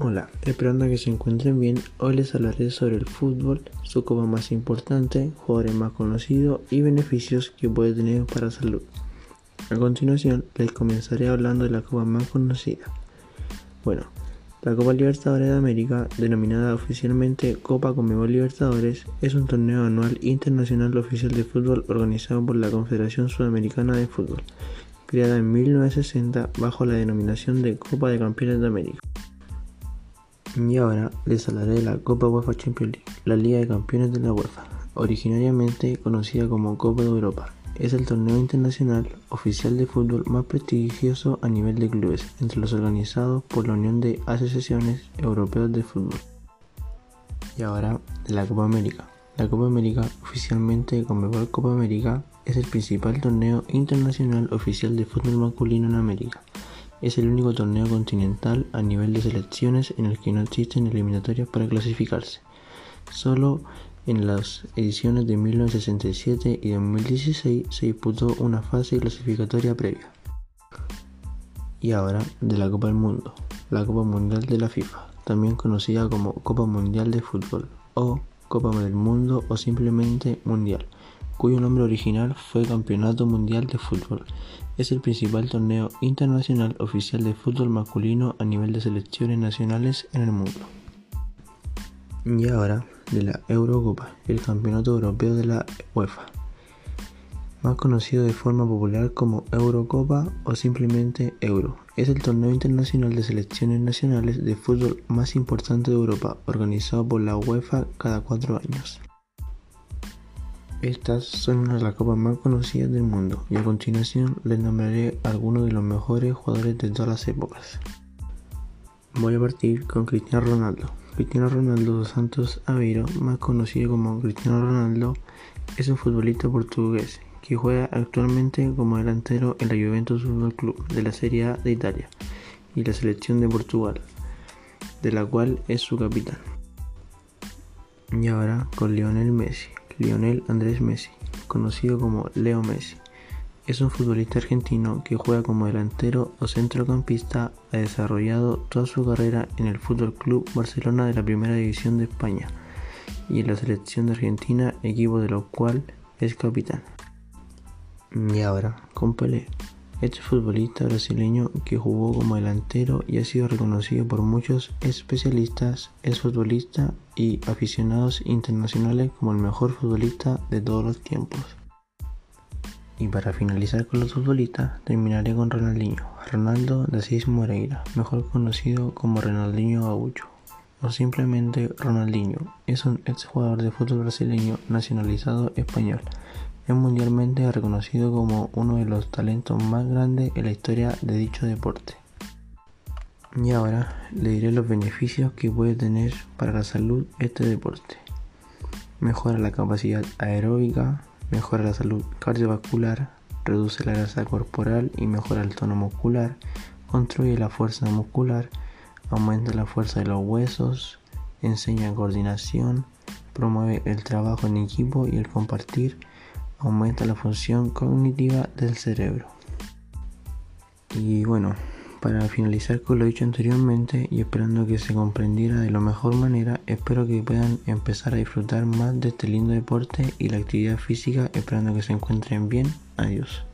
Hola, esperando que se encuentren bien, hoy les hablaré sobre el fútbol, su copa más importante, jugadores más conocidos y beneficios que puede tener para salud. A continuación, les comenzaré hablando de la copa más conocida. Bueno, la Copa Libertadores de América, denominada oficialmente Copa Conmebol Libertadores, es un torneo anual internacional oficial de fútbol organizado por la Confederación Sudamericana de Fútbol, creada en 1960 bajo la denominación de Copa de Campeones de América. Y ahora les hablaré de la Copa UEFA Champions League, la Liga de Campeones de la UEFA, originariamente conocida como Copa de Europa. Es el torneo internacional oficial de fútbol más prestigioso a nivel de clubes entre los organizados por la Unión de Asociaciones Europeas de Fútbol. Y ahora de la Copa América. La Copa América, oficialmente Conmebol Copa América, es el principal torneo internacional oficial de fútbol masculino en América es el único torneo continental a nivel de selecciones en el que no existen eliminatorias para clasificarse. Solo en las ediciones de 1967 y 2016 se disputó una fase clasificatoria previa. Y ahora de la Copa del Mundo, la Copa Mundial de la FIFA, también conocida como Copa Mundial de Fútbol o Copa del Mundo o simplemente Mundial cuyo nombre original fue Campeonato Mundial de Fútbol. Es el principal torneo internacional oficial de fútbol masculino a nivel de selecciones nacionales en el mundo. Y ahora de la Eurocopa, el Campeonato Europeo de la UEFA, más conocido de forma popular como Eurocopa o simplemente Euro. Es el torneo internacional de selecciones nacionales de fútbol más importante de Europa, organizado por la UEFA cada cuatro años. Estas son una de las copas más conocidas del mundo y a continuación les nombraré algunos de los mejores jugadores de todas las épocas. Voy a partir con Cristiano Ronaldo. Cristiano Ronaldo dos Santos Aveiro, más conocido como Cristiano Ronaldo, es un futbolista portugués que juega actualmente como delantero en la Juventus Football Club de la Serie A de Italia y la selección de Portugal, de la cual es su capitán. Y ahora con Lionel Messi. Lionel Andrés Messi, conocido como Leo Messi. Es un futbolista argentino que juega como delantero o centrocampista. Ha desarrollado toda su carrera en el Fútbol Club Barcelona de la Primera División de España y en la selección de Argentina, equipo de lo cual es capitán. Y ahora, con. Este futbolista brasileño que jugó como delantero y ha sido reconocido por muchos especialistas, es futbolista y aficionados internacionales como el mejor futbolista de todos los tiempos. Y para finalizar con los futbolistas, terminaré con Ronaldinho, Ronaldo de Asís Moreira, mejor conocido como Ronaldinho Gaucho, o simplemente Ronaldinho. Es un exjugador de fútbol brasileño nacionalizado español es mundialmente reconocido como uno de los talentos más grandes en la historia de dicho deporte. Y ahora le diré los beneficios que puede tener para la salud este deporte. Mejora la capacidad aeróbica, mejora la salud cardiovascular, reduce la grasa corporal y mejora el tono muscular, construye la fuerza muscular, aumenta la fuerza de los huesos, enseña coordinación, promueve el trabajo en equipo y el compartir, aumenta la función cognitiva del cerebro. Y bueno, para finalizar con lo dicho anteriormente y esperando que se comprendiera de la mejor manera, espero que puedan empezar a disfrutar más de este lindo deporte y la actividad física, esperando que se encuentren bien. Adiós.